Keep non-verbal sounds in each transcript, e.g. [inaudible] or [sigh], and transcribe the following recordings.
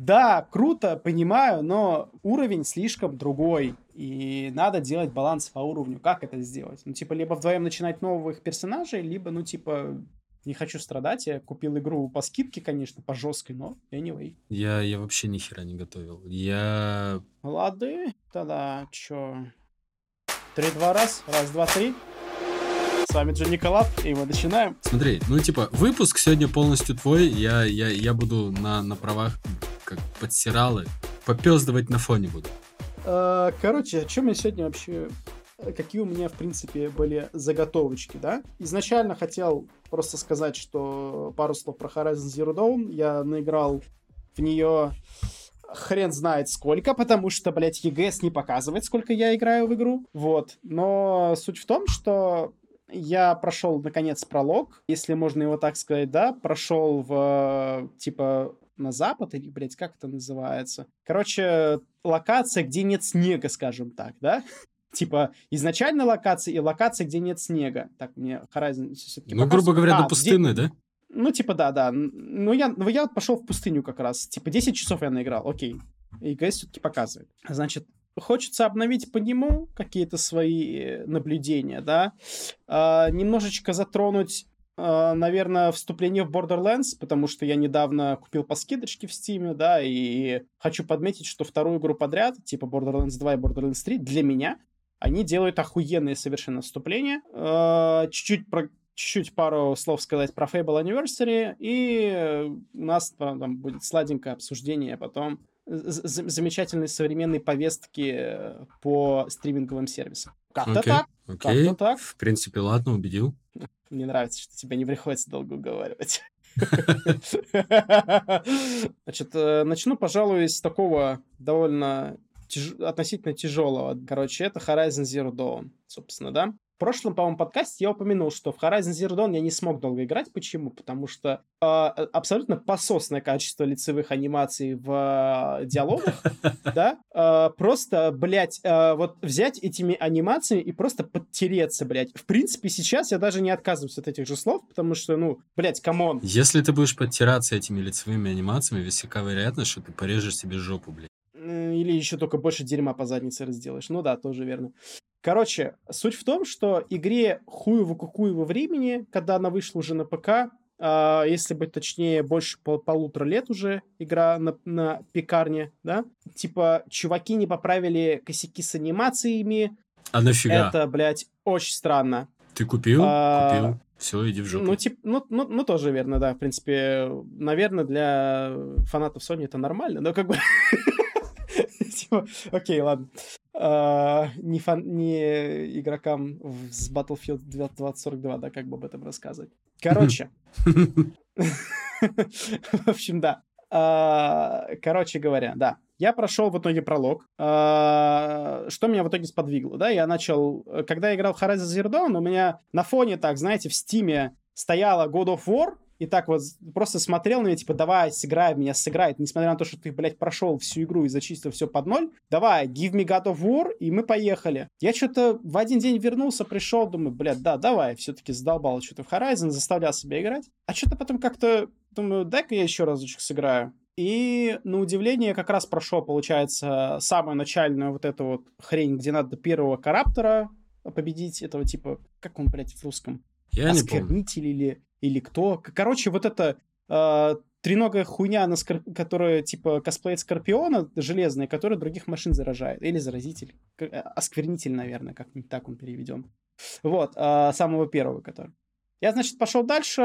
Да, круто, понимаю, но уровень слишком другой. И надо делать баланс по уровню. Как это сделать? Ну, типа, либо вдвоем начинать новых персонажей, либо, ну, типа, не хочу страдать. Я купил игру по скидке, конечно, по жесткой, но anyway. Я, я вообще ни хера не готовил. Я... Лады, тогда чё? Три-два раз, раз, два, три. С вами Джонни Коллаб, и мы начинаем. Смотри, ну типа, выпуск сегодня полностью твой, я, я, я буду на, на правах как подсиралы, попездывать на фоне буду. Э, короче, о чем я сегодня вообще какие у меня, в принципе, были заготовочки, да. Изначально хотел просто сказать, что пару слов про Horizon Zero Dawn. Я наиграл в нее хрен знает сколько, потому что, блядь, EGS не показывает, сколько я играю в игру. Вот. Но суть в том, что я прошел, наконец, пролог, если можно его так сказать, да, прошел в, типа, на запад, или, блядь, как это называется? Короче, локация, где нет снега, скажем так, да? Типа, изначальная локация и локация, где нет снега. Так, мне Horizon все-таки Ну, грубо говоря, а, до пустыны, где... да? Ну, типа, да, да. Ну, я, ну, я пошел в пустыню как раз. Типа, 10 часов я наиграл, окей. И ГС все-таки показывает. Значит, хочется обновить по нему какие-то свои наблюдения, да. А, немножечко затронуть наверное, вступление в Borderlands, потому что я недавно купил по скидочке в Steam, да, и хочу подметить, что вторую игру подряд, типа Borderlands 2 и Borderlands 3, для меня они делают охуенные совершенно вступления. Uh, чуть-чуть про чуть-чуть пару слов сказать про Fable Anniversary, и у нас там будет сладенькое обсуждение потом замечательной современной повестки по стриминговым сервисам. Как-то okay, так. Okay. Как-то так. В принципе, ладно, убедил. Мне нравится, что тебе не приходится долго уговаривать. [laughs] [laughs] Значит, э, начну, пожалуй, с такого довольно относительно тяжелого. Короче, это Horizon Zero Dawn, собственно, да? В прошлом, по-моему, подкасте я упомянул, что в Horizon Zero Dawn я не смог долго играть. Почему? Потому что э, абсолютно пососное качество лицевых анимаций в э, диалогах, [laughs] да? Э, просто, блядь, э, вот взять этими анимациями и просто подтереться, блядь. В принципе, сейчас я даже не отказываюсь от этих же слов, потому что, ну, блядь, come on. Если ты будешь подтираться этими лицевыми анимациями, высока вероятность, что ты порежешь себе жопу, блядь. Или еще только больше дерьма по заднице разделаешь. Ну да, тоже верно. Короче, суть в том, что игре хуево-кукуево времени, когда она вышла уже на ПК, Uh, если быть точнее, больше пол полутора лет уже игра на, на пекарне, да? Типа, чуваки не поправили косяки с анимациями. А нафига? Это, блядь, очень странно. Ты купил? Uh, купил. Все, иди в жопу. Ну, тип, ну, ну, ну, тоже верно, да. В принципе, наверное, для фанатов Sony это нормально, но как бы... [laughs] Типа, окей, ладно. А, не, фан, не игрокам с Battlefield 2042, да, как бы об этом рассказывать. Короче. В общем, да. А, короче говоря, да. Я прошел в итоге пролог. А, что меня в итоге сподвигло, да? Я начал... Когда я играл в Horizon Zero Dawn, у меня на фоне, так, знаете, в Стиме стояла God of War, и так вот просто смотрел на меня, типа, давай, сыграй меня, сыграй. Несмотря на то, что ты, блядь, прошел всю игру и зачистил все под ноль, давай, give me God of War, и мы поехали. Я что-то в один день вернулся, пришел, думаю, блядь, да, давай, все-таки задолбал что-то в Horizon, заставлял себя играть. А что-то потом как-то, думаю, дай-ка я еще разочек сыграю. И, на удивление, как раз прошел, получается, самую начальную вот эту вот хрень, где надо первого караптора победить, этого типа, как он, блядь, в русском? Я не помню. или или кто. Короче, вот эта э, треногая хуйня, на скор... которая типа косплеит Скорпиона железная, которая других машин заражает. Или заразитель. Э, осквернитель, наверное, как-нибудь так он переведем. Вот, э, самого первого, который. Я, значит, пошел дальше,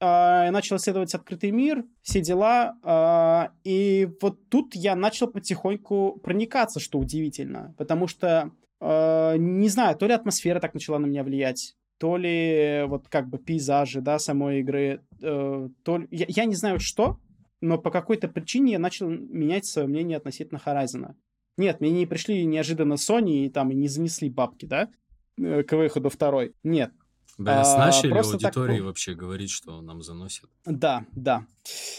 э, начал исследовать открытый мир, все дела, э, и вот тут я начал потихоньку проникаться, что удивительно, потому что, э, не знаю, то ли атмосфера так начала на меня влиять, то ли вот как бы пейзажи, да, самой игры, э, то ли... я, я не знаю что, но по какой-то причине я начал менять свое мнение относительно Horizon. Нет, мне не пришли неожиданно Sony и там и не занесли бабки, да, э, к выходу второй. Нет. Да, а, начали аудитории так... вообще говорить, что нам заносят. Да, да.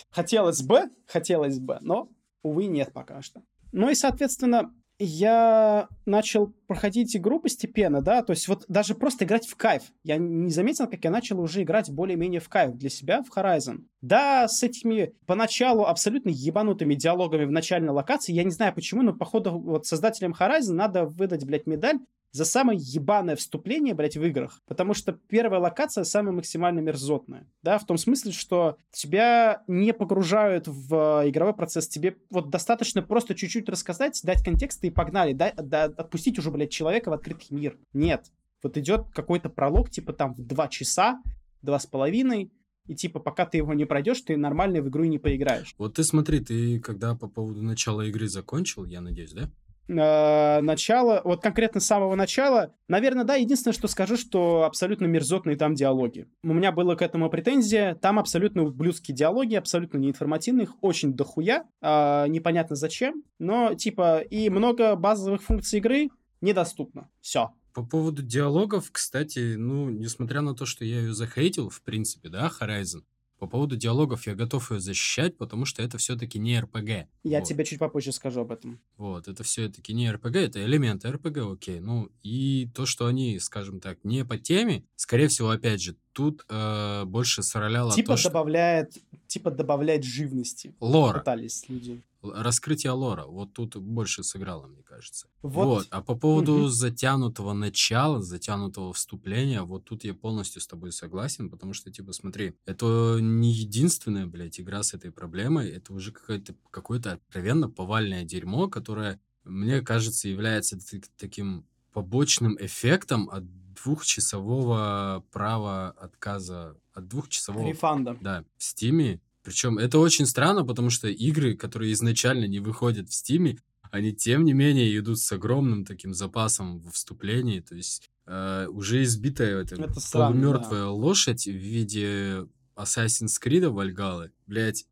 Хотелось бы, хотелось бы, но, увы, нет пока что. Ну и, соответственно, я начал проходить игру постепенно, да, то есть вот даже просто играть в кайф. Я не заметил, как я начал уже играть более-менее в кайф для себя в Horizon. Да, с этими поначалу абсолютно ебанутыми диалогами в начальной локации, я не знаю почему, но походу вот создателям Horizon надо выдать, блядь, медаль за самое ебаное вступление, блядь, в играх. Потому что первая локация самая максимально мерзотная. Да, в том смысле, что тебя не погружают в игровой процесс. Тебе вот достаточно просто чуть-чуть рассказать, дать контекст и погнали. Да, да, отпустить уже, блядь, человека в открытый мир. Нет. Вот идет какой-то пролог, типа там в два часа, два с половиной, и типа пока ты его не пройдешь, ты нормально в игру и не поиграешь. Вот ты смотри, ты когда по поводу начала игры закончил, я надеюсь, да? Э, начала, вот конкретно с самого начала, наверное, да, единственное, что скажу, что абсолютно мерзотные там диалоги. У меня было к этому претензия, там абсолютно ублюдские диалоги, абсолютно неинформативные, их очень дохуя, э, непонятно зачем, но типа и много базовых функций игры недоступно. Все. По поводу диалогов, кстати, ну, несмотря на то, что я ее захейтил, в принципе, да, Horizon, по поводу диалогов я готов ее защищать, потому что это все-таки не РПГ. Я вот. тебе чуть попозже скажу об этом. Вот, это все-таки не РПГ, это элементы РПГ, окей. Ну, и то, что они, скажем так, не по теме, скорее всего, опять же, тут э, больше сороляло типа то, добавляет, что... Типа добавляет живности. Лора. Пытались люди раскрытие лора. Вот тут больше сыграло, мне кажется. Вот. вот. А по поводу угу. затянутого начала, затянутого вступления, вот тут я полностью с тобой согласен, потому что, типа, смотри, это не единственная, блядь, игра с этой проблемой, это уже какое-то какое-то откровенно повальное дерьмо, которое, мне кажется, является таким побочным эффектом от двухчасового права отказа, от двухчасового... Рефанда. Да, в Стиме причем это очень странно, потому что игры, которые изначально не выходят в Стиме, они тем не менее идут с огромным таким запасом в вступлении. То есть э, уже избитая это, это полумертвая да. лошадь в виде Assassin's Creed Вальгалы, блять,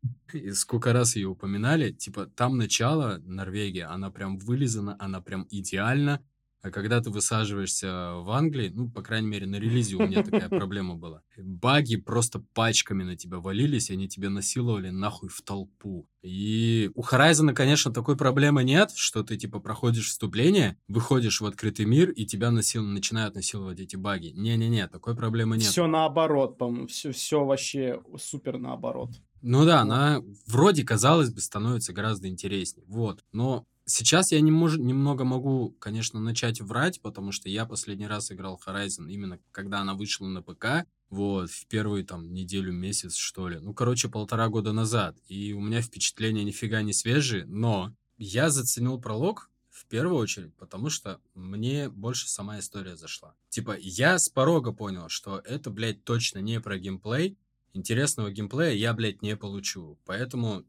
сколько раз ее упоминали, типа там начало Норвегия, она прям вылизана, она прям идеально, а когда ты высаживаешься в Англии, ну, по крайней мере, на релизе у меня такая [laughs] проблема была. Баги просто пачками на тебя валились, они тебя насиловали нахуй в толпу. И у Horizon, конечно, такой проблемы нет, что ты, типа, проходишь вступление, выходишь в открытый мир, и тебя насил... начинают насиловать эти баги. Не-не-не, такой проблемы нет. Все наоборот, по-моему, все, все вообще супер наоборот. Ну да, она вроде, казалось бы, становится гораздо интереснее. Вот. Но Сейчас я не мож, немного могу, конечно, начать врать, потому что я последний раз играл Horizon именно когда она вышла на ПК, вот, в первую там неделю, месяц, что ли. Ну, короче, полтора года назад. И у меня впечатления нифига не свежие, но я заценил пролог в первую очередь, потому что мне больше сама история зашла. Типа, я с порога понял, что это, блядь, точно не про геймплей. Интересного геймплея я, блядь, не получу. Поэтому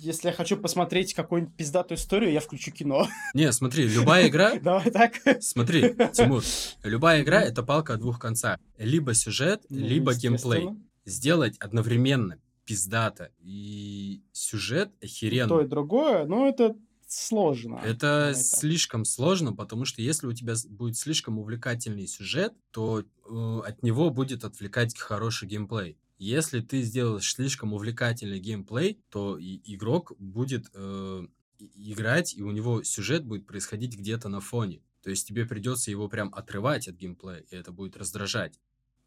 если я хочу посмотреть какую-нибудь пиздатую историю, я включу кино. [laughs] Не, смотри, любая игра... [laughs] Давай так. Смотри, Тимур, [laughs] любая игра — это палка о двух концах. Либо сюжет, ну, либо геймплей. Сделать одновременно пиздато и сюжет охеренно. То и другое, но это сложно. Это слишком сложно, потому что если у тебя будет слишком увлекательный сюжет, то э, от него будет отвлекать хороший геймплей. Если ты сделаешь слишком увлекательный геймплей, то игрок будет э, играть, и у него сюжет будет происходить где-то на фоне. То есть тебе придется его прям отрывать от геймплея, и это будет раздражать.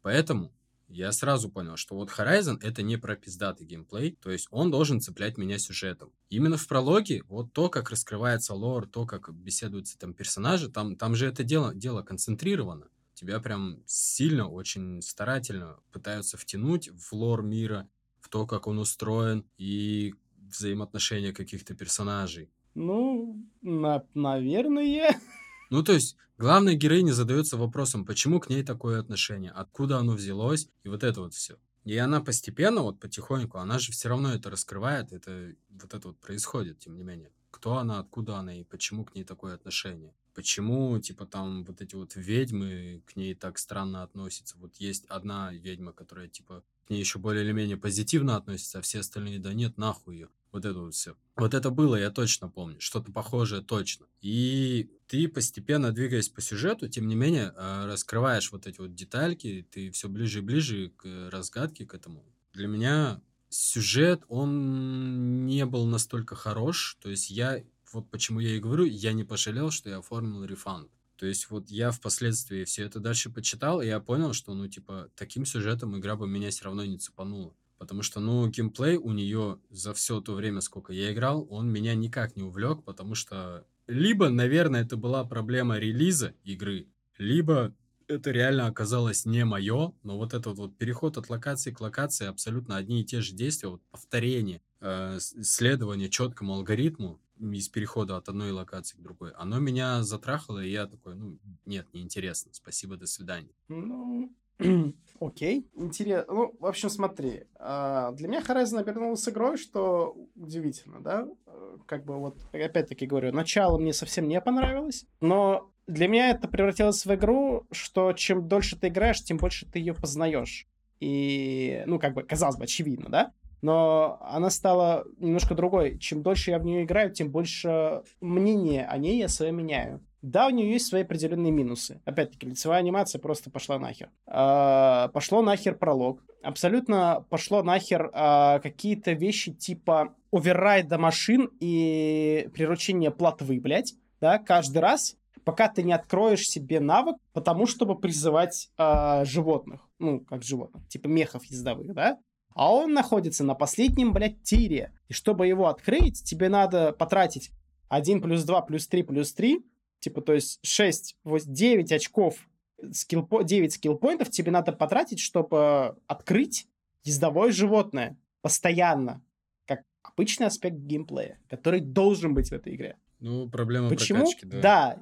Поэтому я сразу понял, что вот Horizon это не про пиздатый геймплей, то есть он должен цеплять меня сюжетом. Именно в прологе, вот то, как раскрывается лор, то, как беседуются там персонажи, там, там же это дело, дело концентрировано тебя прям сильно, очень старательно пытаются втянуть в лор мира, в то, как он устроен и взаимоотношения каких-то персонажей. Ну, на наверное. [laughs] Ну, то есть, главная героиня задается вопросом, почему к ней такое отношение, откуда оно взялось, и вот это вот все. И она постепенно, вот потихоньку, она же все равно это раскрывает, это вот это вот происходит, тем не менее. Кто она, откуда она и почему к ней такое отношение почему, типа, там вот эти вот ведьмы к ней так странно относятся. Вот есть одна ведьма, которая, типа, к ней еще более или менее позитивно относится, а все остальные, да нет, нахуй ее. Вот это вот все. Вот это было, я точно помню. Что-то похожее точно. И ты постепенно, двигаясь по сюжету, тем не менее, а, раскрываешь вот эти вот детальки, ты все ближе и ближе к разгадке, к этому. Для меня сюжет, он не был настолько хорош. То есть я вот почему я и говорю, я не пожалел, что я оформил рефанд. То есть вот я впоследствии все это дальше почитал, и я понял, что, ну, типа, таким сюжетом игра бы меня все равно не цепанула. Потому что, ну, геймплей у нее за все то время, сколько я играл, он меня никак не увлек, потому что либо, наверное, это была проблема релиза игры, либо это реально оказалось не мое, но вот этот вот переход от локации к локации абсолютно одни и те же действия, вот повторение, э, следование четкому алгоритму из перехода от одной локации к другой, оно меня затрахало, и я такой, ну, нет, неинтересно, спасибо, до свидания. Ну, [clears throat] окей, интересно. Ну, в общем, смотри, а, для меня Horizon обернулась игрой, что удивительно, да? Э, как бы вот, опять-таки говорю, начало мне совсем не понравилось, но для меня это превратилось в игру, что чем дольше ты играешь, тем больше ты ее познаешь. И, ну, как бы, казалось бы, очевидно, да? Но она стала немножко другой. Чем дольше я в нее играю, тем больше мнения о ней я свое меняю. Да, у нее есть свои определенные минусы. Опять-таки, лицевая анимация просто пошла нахер. А, пошло нахер пролог. Абсолютно пошло нахер а, какие-то вещи типа оверрайда машин и приручения платвы, блядь. Да, каждый раз пока ты не откроешь себе навык, потому чтобы призывать э, животных. Ну, как животных, типа мехов ездовых, да? А он находится на последнем, блядь, тире. И чтобы его открыть, тебе надо потратить 1 плюс 2 плюс 3 плюс 3. Типа, то есть 6, 9 очков, скилл, 9 скиллпоинтов тебе надо потратить, чтобы открыть ездовое животное постоянно. Как обычный аспект геймплея, который должен быть в этой игре. Ну, проблема Почему? прокачки, да. Да,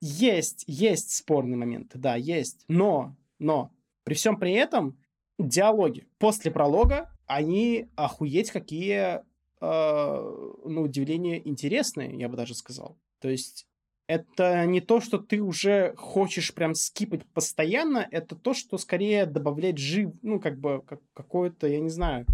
есть, есть спорные моменты, да, есть. Но, но, при всем при этом, диалоги после пролога, они охуеть какие, э, на удивление, интересные, я бы даже сказал. То есть, это не то, что ты уже хочешь прям скипать постоянно, это то, что скорее добавляет жив, ну, как бы, как, какое-то, я не знаю,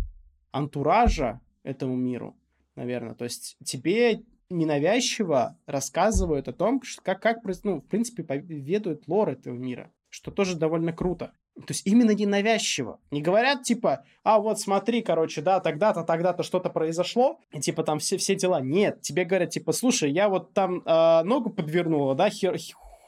антуража этому миру, наверное. То есть тебе ненавязчиво рассказывают о том, как, как ну, в принципе, ведают лор этого мира, что тоже довольно круто. То есть именно ненавязчиво. Не говорят, типа, а вот смотри, короче, да, тогда-то, тогда-то что-то произошло, и типа там все, все дела. Нет, тебе говорят, типа, слушай, я вот там э, ногу подвернула, да, хер,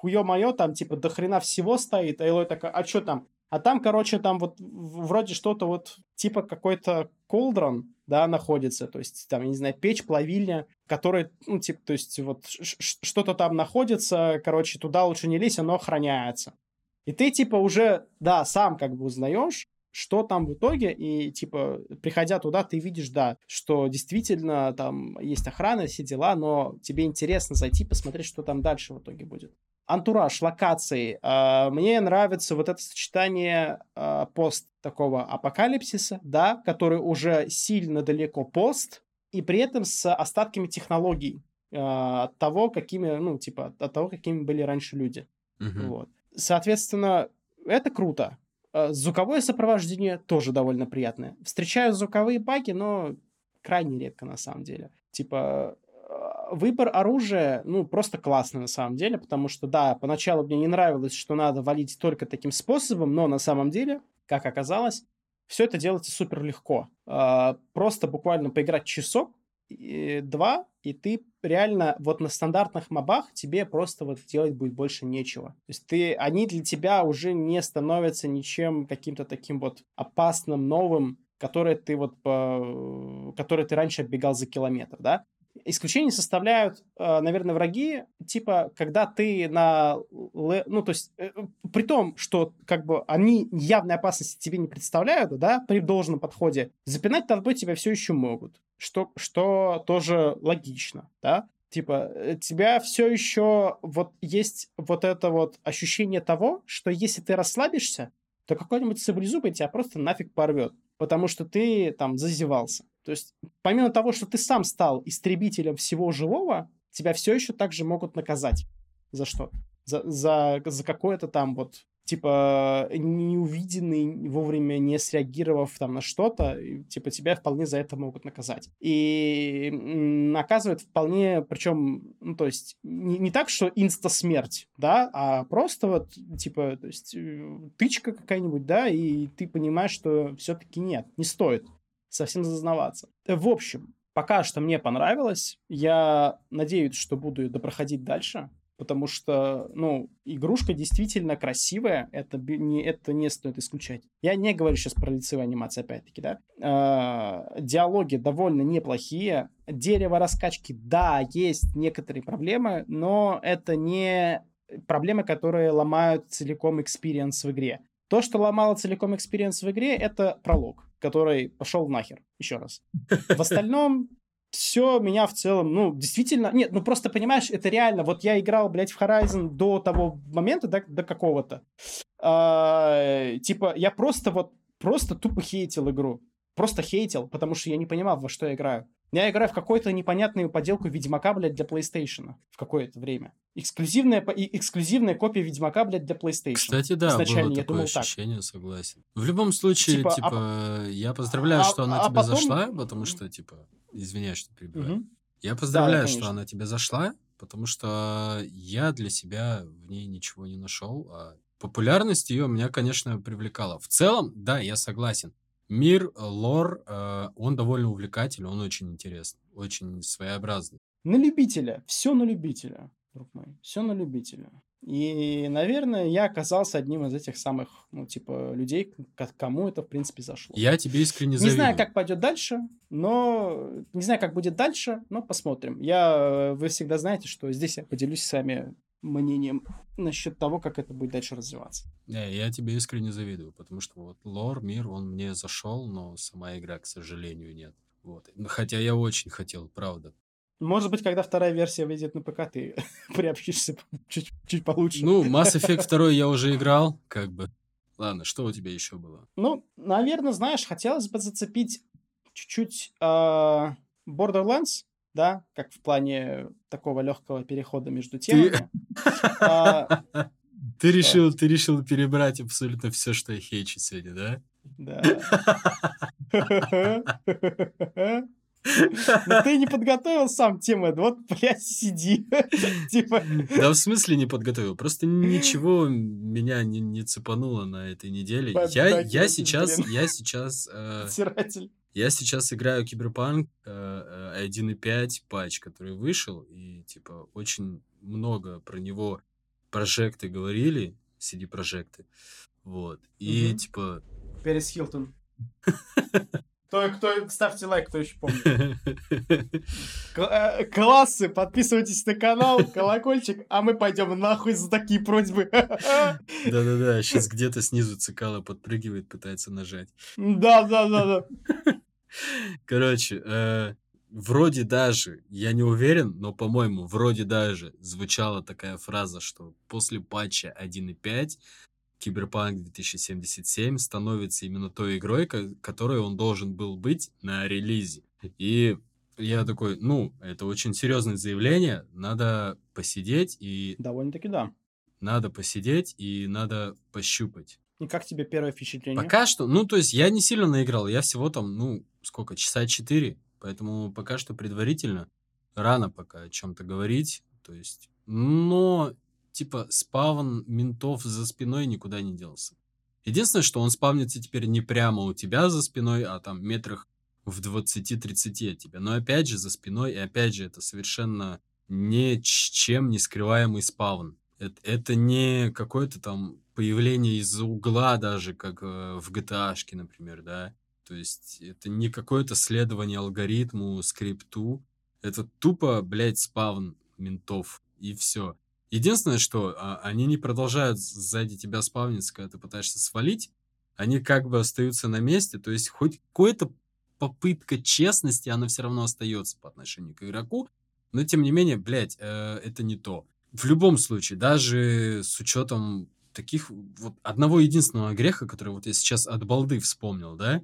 хуё мое, там, типа, до хрена всего стоит, а Элой такая, а что там? А там, короче, там вот вроде что-то вот типа какой-то колдрон, да, находится, то есть там, я не знаю, печь, плавильня, которая, ну, типа, то есть вот что-то там находится, короче, туда лучше не лезь, оно охраняется. И ты, типа, уже, да, сам как бы узнаешь, что там в итоге, и, типа, приходя туда, ты видишь, да, что действительно там есть охрана, все дела, но тебе интересно зайти, посмотреть, что там дальше в итоге будет антураж, локации. А, мне нравится вот это сочетание а, пост такого апокалипсиса, да, который уже сильно далеко пост, и при этом с остатками технологий а, от того, какими, ну, типа, от того, какими были раньше люди. Мгм. Вот. Соответственно, это круто. Звуковое сопровождение тоже довольно приятное. Встречаю звуковые баги, но крайне редко на самом деле. Типа, выбор оружия, ну, просто классный на самом деле, потому что, да, поначалу мне не нравилось, что надо валить только таким способом, но на самом деле, как оказалось, все это делается супер легко. А, просто буквально поиграть часок, два, и ты реально вот на стандартных мобах тебе просто вот делать будет больше нечего. То есть ты, они для тебя уже не становятся ничем каким-то таким вот опасным, новым, который ты вот, по, который ты раньше оббегал за километр, да? Исключение составляют, э, наверное, враги, типа, когда ты на... Ну, то есть, э, при том, что, как бы, они явной опасности тебе не представляют, да, при должном подходе, запинать толпой тебя все еще могут, что, что тоже логично, да. Типа, э, тебя все еще вот есть вот это вот ощущение того, что если ты расслабишься, то какой-нибудь саблезубый тебя просто нафиг порвет, потому что ты там зазевался. То есть, помимо того, что ты сам стал истребителем всего живого, тебя все еще также могут наказать. За что? За, за, за какое-то там вот типа неувиденный, вовремя не среагировав там на что-то, типа тебя вполне за это могут наказать. И наказывают вполне, причем, ну, то есть не, не так, что инста-смерть, да, а просто вот, типа, то есть э, тычка какая-нибудь, да, и ты понимаешь, что все-таки нет, не стоит совсем зазнаваться. В общем, Пока что мне понравилось. Я надеюсь, что буду допроходить дальше потому что, ну, игрушка действительно красивая, это не, это не стоит исключать. Я не говорю сейчас про лицевую анимацию, опять-таки, да. Э, диалоги довольно неплохие. Дерево раскачки, да, есть некоторые проблемы, но это не проблемы, которые ломают целиком experience в игре. То, что ломало целиком experience в игре, это пролог, который пошел нахер. Еще раз. В остальном все меня в целом, ну, действительно, нет, ну просто понимаешь, это реально, вот я играл, блядь, в Horizon до того момента, до, до какого-то, а, типа, я просто вот, просто тупо хейтил игру, просто хейтил, потому что я не понимал, во что я играю. Я играю в какую-то непонятную поделку Ведьмака, блядь, для PlayStation в какое-то время. Эксклюзивная, эксклюзивная копия Ведьмака, блядь, для PlayStation. Кстати, да, Изначально было я такое думал ощущение, так. согласен. В любом случае, типа, типа а, я поздравляю, а, что она а, тебе потом... зашла, потому что, типа, извиняюсь, что перебиваю. Угу. Я поздравляю, да, что она тебе зашла, потому что я для себя в ней ничего не нашел, а популярность ее меня, конечно, привлекала. В целом, да, я согласен. Мир, э, лор, э, он довольно увлекательный, он очень интересный, очень своеобразный. На любителя, все на любителя, друг мой, все на любителя. И, наверное, я оказался одним из этих самых, ну, типа, людей, кому это, в принципе, зашло. Я тебе искренне завидую. Не знаю, как пойдет дальше, но... Не знаю, как будет дальше, но посмотрим. Я... Вы всегда знаете, что здесь я поделюсь с вами мнением насчет того, как это будет дальше развиваться. Не, я тебе искренне завидую, потому что вот лор, мир, он мне зашел, но сама игра, к сожалению, нет. Вот. Хотя я очень хотел, правда. Может быть, когда вторая версия выйдет на ПК, ты [laughs] приобщишься чуть, чуть получше. Ну, Mass Effect [laughs] 2 я уже играл, как бы. Ладно, что у тебя еще было? Ну, наверное, знаешь, хотелось бы зацепить чуть-чуть э, Borderlands, да, как в плане такого легкого перехода между темами. А, [laughs] ты решил, ты решил перебрать абсолютно все, что я хейчу сегодня, да? Да. [laughs] Но ты не подготовил сам тему, вот, блядь, сиди. [laughs] типа... Да в смысле не подготовил? Просто ничего меня не, не цепануло на этой неделе. Я, я сейчас, я сейчас... Э, я сейчас играю Киберпанк э, 1.5 э, патч, который вышел, и, типа, очень много про него прожекты говорили, CD-прожекты, вот, и, угу. типа... Перес Хилтон. [laughs] Кто, кто, ставьте лайк, кто еще помнит. [laughs] Э, классы, подписывайтесь на канал, колокольчик, а мы пойдем нахуй за такие просьбы. [laughs] Да-да-да, сейчас [laughs] где-то снизу цикала подпрыгивает, пытается нажать. Да-да-да-да. Короче, э, вроде даже, я не уверен, но, по-моему, вроде даже звучала такая фраза, что после патча 1.5 Киберпанк 2077 становится именно той игрой, которой он должен был быть на релизе. И я такой, ну, это очень серьезное заявление, надо посидеть и... Довольно-таки да. Надо посидеть и надо пощупать. И как тебе первое впечатление? Пока что, ну, то есть я не сильно наиграл, я всего там, ну, сколько, часа четыре, поэтому пока что предварительно рано пока о чем-то говорить, то есть, но типа спавн ментов за спиной никуда не делся. Единственное, что он спавнится теперь не прямо у тебя за спиной, а там метрах в 20-30 от тебя. Но опять же за спиной, и опять же это совершенно ничем не скрываемый спавн. Это, это не какое-то там появление из-за угла даже, как э, в GTA, например, да. То есть это не какое-то следование алгоритму, скрипту. Это тупо, блядь, спавн ментов. И все. Единственное, что а, они не продолжают сзади тебя спавниться, когда ты пытаешься свалить. Они как бы остаются на месте. То есть хоть какая-то попытка честности, она все равно остается по отношению к игроку. Но тем не менее, блядь, э, это не то. В любом случае, даже с учетом таких вот одного единственного греха, который вот я сейчас от балды вспомнил, да,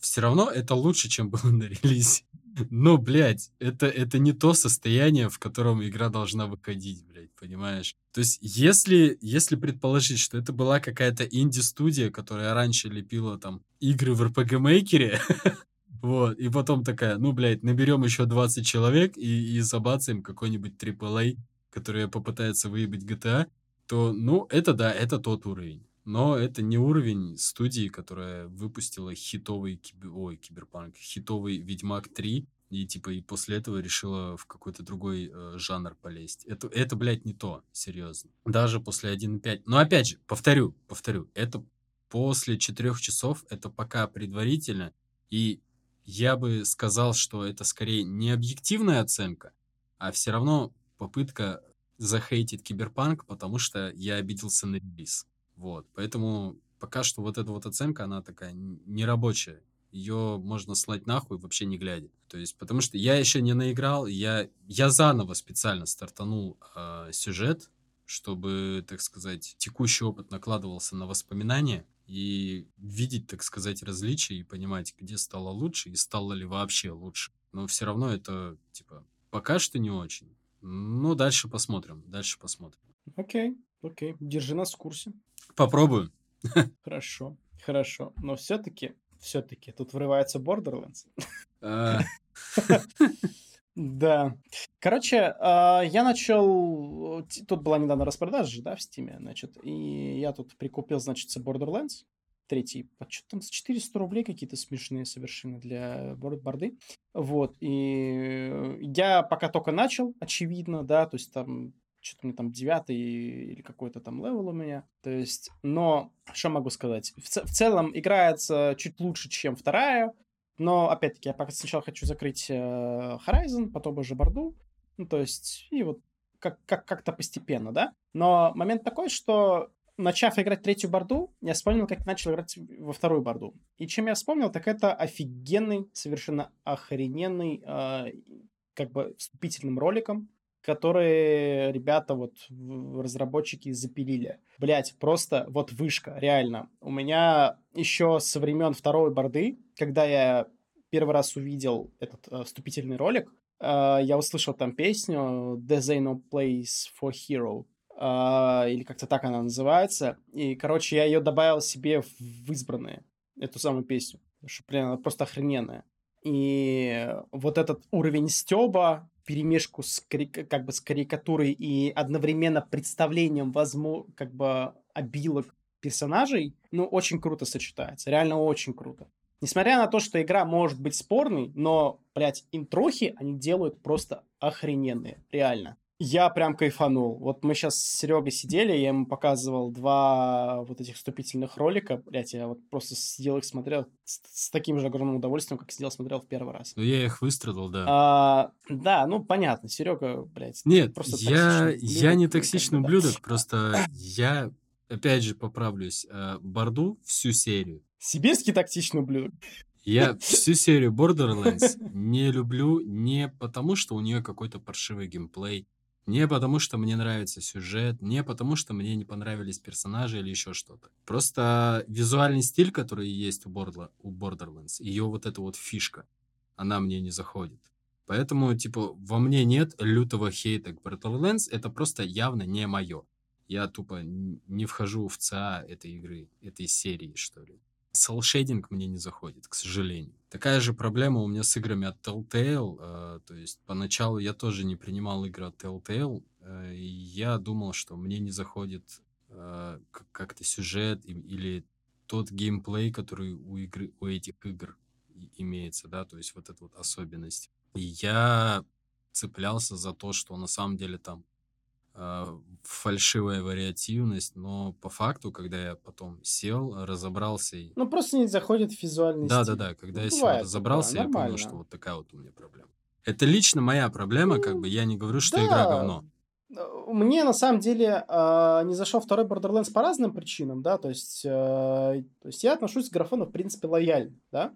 все равно это лучше, чем было на релизе. Но, блядь, это, это не то состояние, в котором игра должна выходить, блядь, понимаешь? То есть, если, если предположить, что это была какая-то инди-студия, которая раньше лепила там игры в RPG-мейкере, [laughs] вот, и потом такая, ну, блядь, наберем еще 20 человек и, и забацаем какой-нибудь AAA, который попытается выебать GTA, то, ну, это да, это тот уровень. Но это не уровень студии, которая выпустила хитовый, кибер... ой, киберпанк, хитовый Ведьмак 3, И типа и после этого решила в какой-то другой э, жанр полезть. Это, это, блядь, не то, серьезно. Даже после 1.5. Но опять же, повторю, повторю, это после 4 часов, это пока предварительно. И я бы сказал, что это скорее не объективная оценка, а все равно попытка захейтить киберпанк, потому что я обиделся на релиз. Вот, поэтому пока что вот эта вот оценка, она такая нерабочая. Ее можно слать нахуй вообще не глядя. То есть, потому что я еще не наиграл, я, я заново специально стартанул э, сюжет, чтобы, так сказать, текущий опыт накладывался на воспоминания и видеть, так сказать, различия и понимать, где стало лучше и стало ли вообще лучше. Но все равно это, типа, пока что не очень. Ну, дальше посмотрим, дальше посмотрим. Окей, окей, держи нас в курсе. Попробую. [laughs] Хорошо, хорошо. Но все-таки, все-таки тут врывается Borderlands. А. [laughs] Да. Короче, а, я начал... Тут была недавно распродажа да, в Стиме, значит, и я тут прикупил, значит, Borderlands третий, что там, 400 рублей какие-то смешные совершенно для борды. Вот, и я пока только начал, очевидно, да, то есть там что-то мне там девятый или какой-то там level у меня. То есть, но что могу сказать? В, в целом играется чуть лучше, чем вторая. Но, опять-таки, я пока сначала хочу закрыть э, Horizon, потом уже борду. Ну, то есть, и вот как, как, как-то постепенно, да? Но момент такой, что начав играть третью борду, я вспомнил, как начал играть во вторую борду. И чем я вспомнил, так это офигенный, совершенно охрененный, э, как бы вступительным роликом, которые ребята, вот, разработчики запилили. Блять, просто вот вышка, реально. У меня еще со времен второй борды, когда я первый раз увидел этот э, вступительный ролик, э, я услышал там песню «There's no place for hero», э, или как-то так она называется. И, короче, я ее добавил себе в избранные, эту самую песню. Потому что, блин, она просто охрененная. И вот этот уровень стеба, перемешку с, как бы, с карикатурой и одновременно представлением, возможно, как бы обилок персонажей, ну, очень круто сочетается. Реально очень круто. Несмотря на то, что игра может быть спорной, но, блядь, интрохи они делают просто охрененные. Реально. Я прям кайфанул. Вот мы сейчас с Серегой сидели, я ему показывал два вот этих вступительных ролика. Блять, я вот просто сидел их смотрел с, с таким же огромным удовольствием, как сидел смотрел в первый раз. Ну, я их выстрадал, да. А, да, ну, понятно, Серега, блядь. Нет, просто я, я не токсичный ублюдок, просто я, опять же, поправлюсь, э, Борду всю серию. Сибирский токсичный ублюдок. Я [laughs] всю серию Borderlands не люблю не потому, что у нее какой-то паршивый геймплей, не потому, что мне нравится сюжет, не потому, что мне не понравились персонажи или еще что-то. Просто визуальный стиль, который есть у, Бордла, у Borderlands, ее вот эта вот фишка, она мне не заходит. Поэтому, типа, во мне нет лютого хейта к Borderlands, это просто явно не мое. Я тупо не вхожу в ЦА этой игры, этой серии, что ли. Селшейдинг мне не заходит, к сожалению. Такая же проблема у меня с играми от Telltale. Э, то есть поначалу я тоже не принимал игры от Telltale. Э, и я думал, что мне не заходит э, как-то сюжет или тот геймплей, который у, игры, у этих игр имеется, да, то есть вот эта вот особенность. И я цеплялся за то, что на самом деле там фальшивая вариативность, но по факту, когда я потом сел, разобрался и... Ну, просто не заходит в визуальный да, стиль. Да-да-да, когда ну, я сел, разобрался, такое, я нормально. понял, что вот такая вот у меня проблема. Это лично моя проблема, ну, как бы, я не говорю, что да. игра говно. Мне, на самом деле, а, не зашел второй Borderlands по разным причинам, да, то есть, а, то есть я отношусь к графону, в принципе, лояльно, да,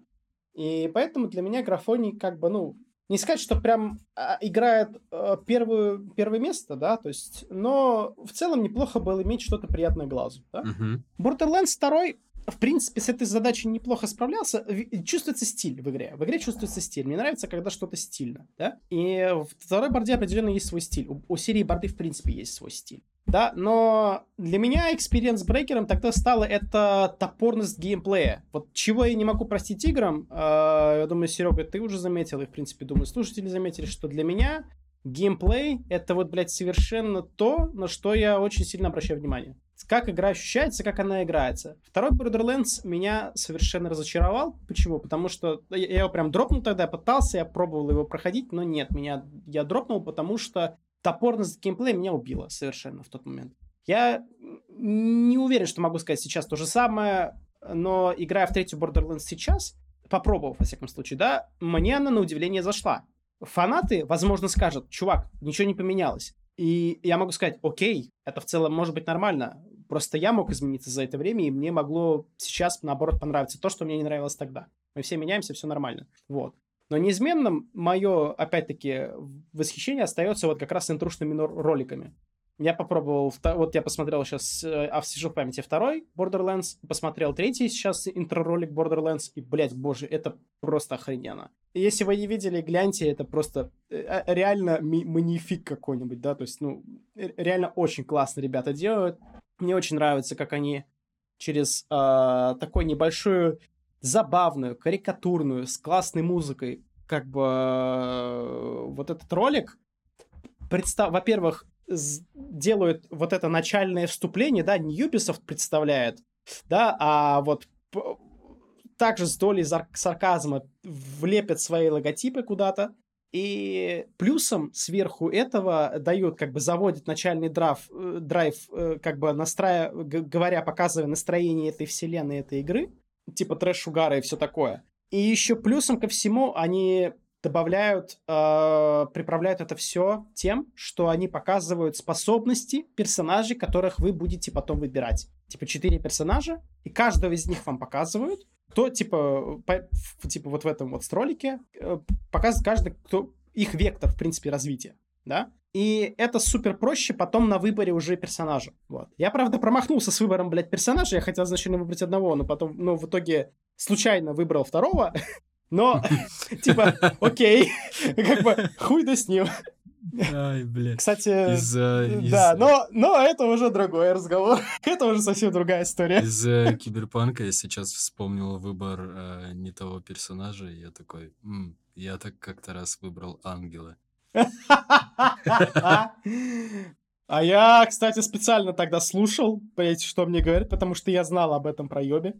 и поэтому для меня графоний, как бы, ну, не сказать, что прям а, играет а, первую, первое место, да, то есть, но в целом неплохо было иметь что-то приятное глазу, да. Uh-huh. Borderlands 2 в принципе, с этой задачей неплохо справлялся. Чувствуется стиль в игре. В игре чувствуется стиль. Мне нравится, когда что-то стильно, да? И в второй борде определенно есть свой стиль. У, у серии борды, в принципе, есть свой стиль. Да, но для меня experience breaker ом тогда стало это топорность геймплея. Вот чего я не могу простить играм, э, я думаю, Серега, ты уже заметил, и, в принципе, думаю, слушатели заметили, что для меня геймплей — это вот, блядь, совершенно то, на что я очень сильно обращаю внимание. Как игра ощущается, как она играется. Второй Borderlands меня совершенно разочаровал. Почему? Потому что я его прям дропнул тогда, пытался, я пробовал его проходить, но нет, меня я дропнул, потому что топорность геймплея меня убила совершенно в тот момент. Я не уверен, что могу сказать сейчас то же самое, но играя в третью Borderlands сейчас, попробовав, во всяком случае, да, мне она на удивление зашла. Фанаты, возможно, скажут, чувак, ничего не поменялось. И я могу сказать, окей, это в целом может быть нормально. Просто я мог измениться за это время, и мне могло сейчас, наоборот, понравиться то, что мне не нравилось тогда. Мы все меняемся, все нормально. Вот. Но неизменным мое, опять-таки, восхищение остается вот как раз интрушными роликами. Я попробовал, вот я посмотрел сейчас, э, а сижу в памяти второй Borderlands, посмотрел третий сейчас интро-ролик Borderlands, и, блядь, боже, это просто охрененно. Если вы не видели, гляньте, это просто э, э, реально манифик какой-нибудь, да, то есть, ну, реально очень классно ребята делают. Мне очень нравится, как они через э, такой небольшую, забавную, карикатурную, с классной музыкой, как бы э, вот этот ролик, представ... во-первых, делают вот это начальное вступление, да, не Ubisoft представляет, да, а вот также с долей сарказма влепят свои логотипы куда-то, и плюсом сверху этого дают, как бы заводит начальный драйв, э, драйв э, как бы настраивая, говоря, показывая настроение этой вселенной, этой игры, типа трэш-угара и все такое. И еще плюсом ко всему они добавляют, э, приправляют это все тем, что они показывают способности персонажей, которых вы будете потом выбирать. Типа четыре персонажа, и каждого из них вам показывают, кто, типа, по, типа вот в этом вот стролике э, показывает каждый, кто их вектор, в принципе, развития, да? И это супер проще потом на выборе уже персонажа. Вот. Я, правда, промахнулся с выбором, блядь, персонажа. Я хотел изначально выбрать одного, но потом, ну, в итоге случайно выбрал второго. [laughs] Но, [laughs] типа, окей, [laughs] как бы хуй да с ним. Ай, блядь. Кстати, из, uh, из... да, но, но это уже другой разговор. [laughs] это уже совсем другая история. Из uh, Киберпанка я сейчас вспомнил выбор uh, не того персонажа, и я такой, М, я так как-то раз выбрал ангела. [laughs] А я, кстати, специально тогда слушал, понимаете, что мне говорят, потому что я знал об этом проебе.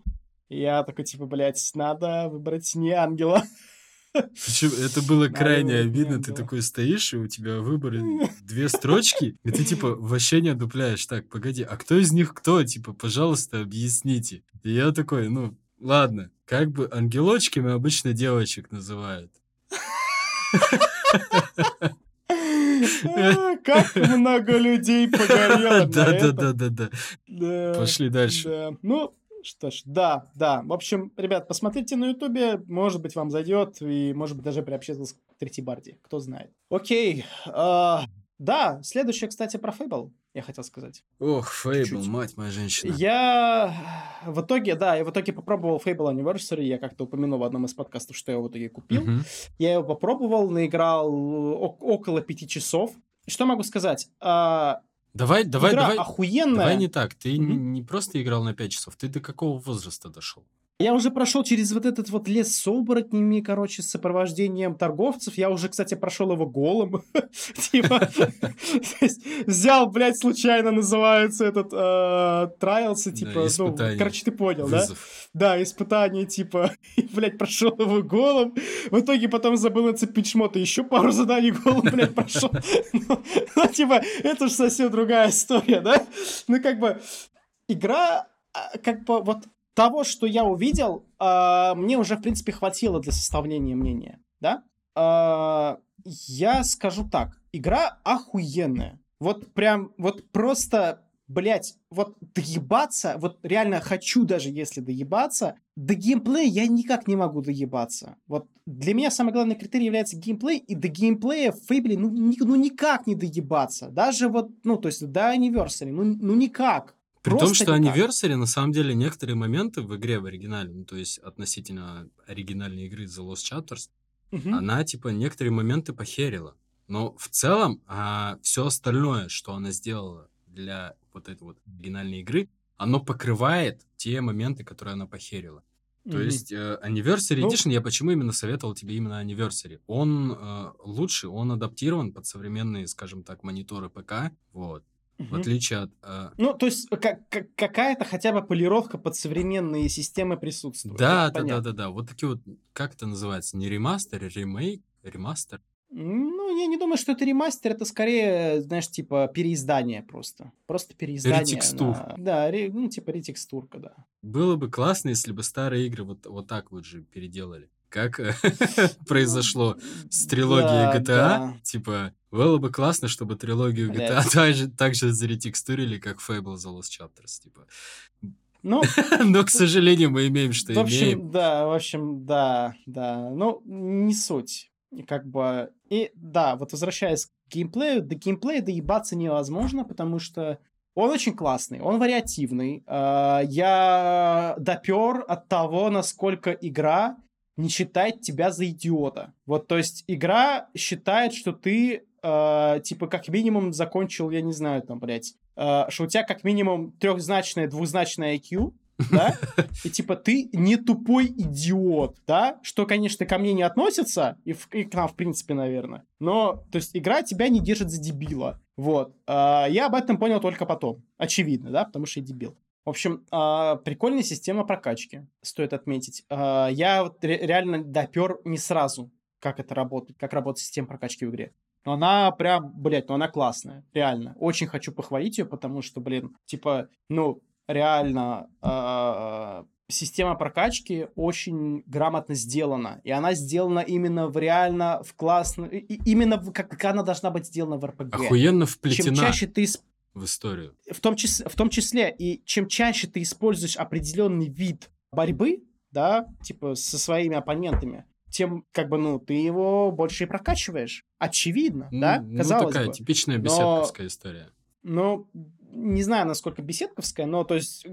Я такой, типа, блядь, надо выбрать не ангела. [laughs] Причем это было крайне обидно. Ты такой стоишь, и у тебя выборы [laughs] две строчки, и ты типа вообще не одупляешь. Так, погоди, а кто из них кто? Типа, пожалуйста, объясните. И я такой, ну, ладно, как бы ангелочками обычно девочек называют. Как много людей погорело [laughs] Да, да, да, да, да. Пошли дальше. Ну, что ж, да, да. В общем, ребят, посмотрите на Ютубе, может быть, вам зайдет, и, может быть, даже приобщиться к третьей барде, кто знает. Окей, э, да, следующее, кстати, про Фейбл, я хотел сказать. Ох, Фейбл, мать моя женщина. Я в итоге, да, я в итоге попробовал Fable Anniversary, я как-то упомянул в одном из подкастов, что я его в итоге купил. Uh-huh. Я его попробовал, наиграл около пяти часов. Что могу сказать? А, Давай, давай, Игра давай. охуенная. Давай не так. Ты mm-hmm. не, просто играл на 5 часов, ты до какого возраста дошел? Я уже прошел через вот этот вот лес с оборотнями, короче, с сопровождением торговцев. Я уже, кстати, прошел его голым. [laughs] Типа, [laughs] взял, блядь, случайно называется этот Trials, типа, ну, короче, ты понял, да? Да, испытание, типа, [laughs] блядь, прошел его голым. В итоге потом забыл нацепить шмоты, еще пару заданий голым, блядь, прошел. Ну, типа, это же совсем другая история, да? Ну, как бы, игра а, как бы вот того, что я увидел, э, мне уже, в принципе, хватило для составления мнения, да? Э, я скажу так, игра охуенная. Вот прям, вот просто, блять, вот доебаться, вот реально хочу даже, если доебаться, до геймплея я никак не могу доебаться. Вот для меня самый главный критерий является геймплей, и до геймплея в Фейбле ну, ни, ну никак не доебаться. Даже вот, ну, то есть до Anniversary, ну, ну никак. При Просто том, что. Anniversary, на самом деле, некоторые моменты в игре в оригинале, ну, то есть относительно оригинальной игры The Lost Chapters, угу. она, типа, некоторые моменты похерила. Но в целом, а, все остальное, что она сделала для вот этой вот оригинальной игры, оно покрывает те моменты, которые она похерила. То mm-hmm. есть э, Anniversary ну... Edition, я почему именно советовал тебе именно Anniversary? Он э, лучше, он адаптирован под современные, скажем так, мониторы ПК, вот. В отличие от... э, Ну, то есть как, как- какая-то хотя бы полировка под современные системы присутствует. Да, да, да, да, да. Вот такие вот, как это называется, не ремастер, а ремейк, ремастер. Ну, я не думаю, что это ремастер, это скорее, знаешь, типа переиздание просто. Просто переиздание. Ретекстур. на- Да, ре- ну, типа ретекстурка, да. Было бы классно, если бы старые игры вот, вот так вот же переделали. Как э, [laughs] [laughs] произошло с трилогией GTA. да. Типа, было бы классно, чтобы трилогию GTA Блядь. [laughs] также, так же заретекстурили, как Fable The Lost Chapters. Типа. Ну, Но, к сожалению, мы имеем, что в общем, имеем. да, в общем, да, да. Ну, не суть. Как бы... И да, вот возвращаясь к геймплею, до геймплея доебаться невозможно, потому что он очень классный, он вариативный. А, Я допер от того, насколько игра не считает тебя за идиота. Вот, то есть игра считает, что ты, э, типа, как минимум закончил, я не знаю, там, блядь, э, что у тебя как минимум трехзначное, двузначное IQ, да, и типа ты не тупой идиот, да, что, конечно, ко мне не относится, и, в- и к нам, в принципе, наверное, но, то есть, игра тебя не держит за дебила, вот. А, я об этом понял только потом, очевидно, да, потому что я дебил. В общем, а, прикольная система прокачки, стоит отметить. А, я вот ре- реально допер не сразу, как это работает, как работает система прокачки в игре. Но она прям, блядь, ну она классная, реально. Очень хочу похвалить ее, потому что, блин, типа, ну, реально а, система прокачки очень грамотно сделана. И она сделана именно в реально в классно... и- Именно в- как, как она должна быть сделана в РПГ. Охуенно Чем вплетена чаще ты исп- в историю. в том, числе, в том числе, и чем чаще ты используешь определенный вид борьбы, да, типа со своими оппонентами, тем, как бы, ну, ты его больше и прокачиваешь. Очевидно, да, Ну, казалось ну, такая бы. типичная Но- беседковская история. Ну, не знаю, насколько беседковская, но то есть,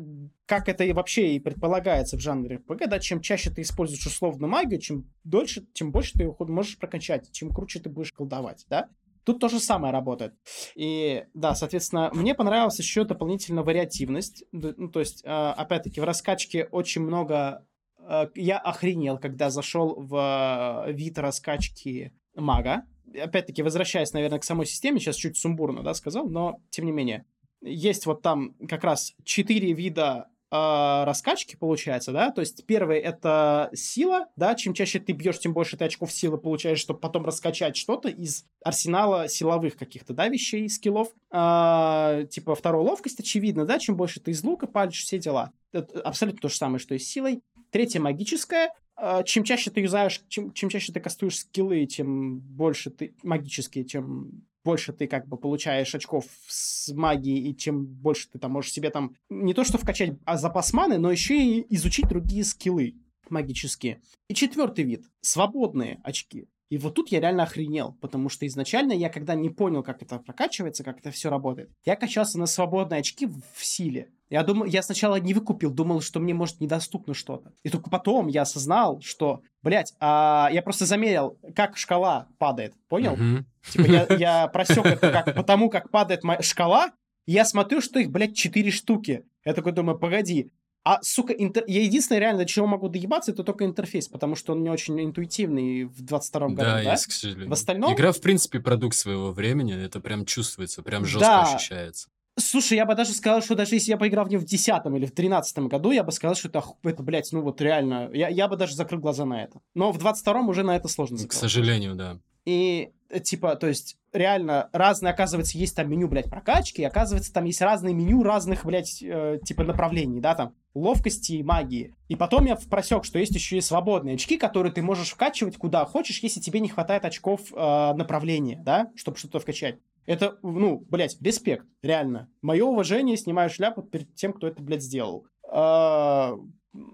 как это и вообще и предполагается в жанре РПГ, да, чем чаще ты используешь условную магию, чем дольше, тем больше ты ее можешь прокачать, чем круче ты будешь колдовать, да. Тут то же самое работает. И да, соответственно, мне понравилась еще дополнительно вариативность. Ну, то есть, а, опять-таки, в раскачке очень много... а, Я охренел, когда зашел в а, вид раскачки мага. Опять-таки, возвращаясь, наверное, к самой системе, сейчас чуть сумбурно, да, сказал, но тем не менее. Есть вот там как раз четыре вида а, раскачки, получается, да, то есть первый это сила, да, чем чаще ты бьешь, тем больше ты очков силы получаешь, чтобы потом раскачать что-то из арсенала силовых каких-то, да, вещей, скиллов. А, типа второй ловкость, очевидно, да, чем больше ты из лука палишь, все дела. Это абсолютно то же самое, что и с силой. Третье магическое. А, Чем чаще ты юзаешь, чем, чем чаще ты кастуешь скиллы, тем больше ты магические, чем больше ты как бы получаешь очков с магии, и чем больше ты там можешь себе там не то что вкачать а запас маны, но еще и изучить другие скиллы магические. И четвертый вид — свободные очки. И вот тут я реально охренел, потому что изначально я, когда не понял, как это прокачивается, как это все работает, я качался на свободные очки в силе. Я думал, я сначала не выкупил, думал, что мне, может, недоступно что-то. И только потом я осознал, что, блядь, а, я просто замерил, как шкала падает, понял? Мгм. Типа я, [laughs] я просек это как, потому, как падает моя шкала, я смотрю, что их, блядь, четыре штуки. Я такой думаю, погоди. А, сука, интер... я единственное реально, до чего могу доебаться, это только интерфейс, потому что он не очень интуитивный в 22-м году, Да, да? есть, к сожалению. В остальном- Игра, в принципе, продукт своего времени, это прям чувствуется, прям жестко Да. ощущается. Слушай, я бы даже сказал, что даже если я поиграл в нее в 10 или в 13 году, я бы сказал, что это, это блядь, ну вот реально, я, я бы даже закрыл глаза на это. Но в 22-м уже на это сложно К закрыть. сожалению, да. И, типа, то есть, реально, разные, оказывается, есть там меню, блядь, прокачки, и, оказывается, там есть разные меню разных, блядь, э, типа, направлений, да, там, ловкости и магии. И потом я просек, что есть еще и свободные очки, которые ты можешь вкачивать куда хочешь, если тебе не хватает очков э, направления, да, чтобы что-то вкачать. Это, ну, блядь, респект, реально. Мое уважение, снимаю шляпу перед тем, кто это, блядь, сделал. А,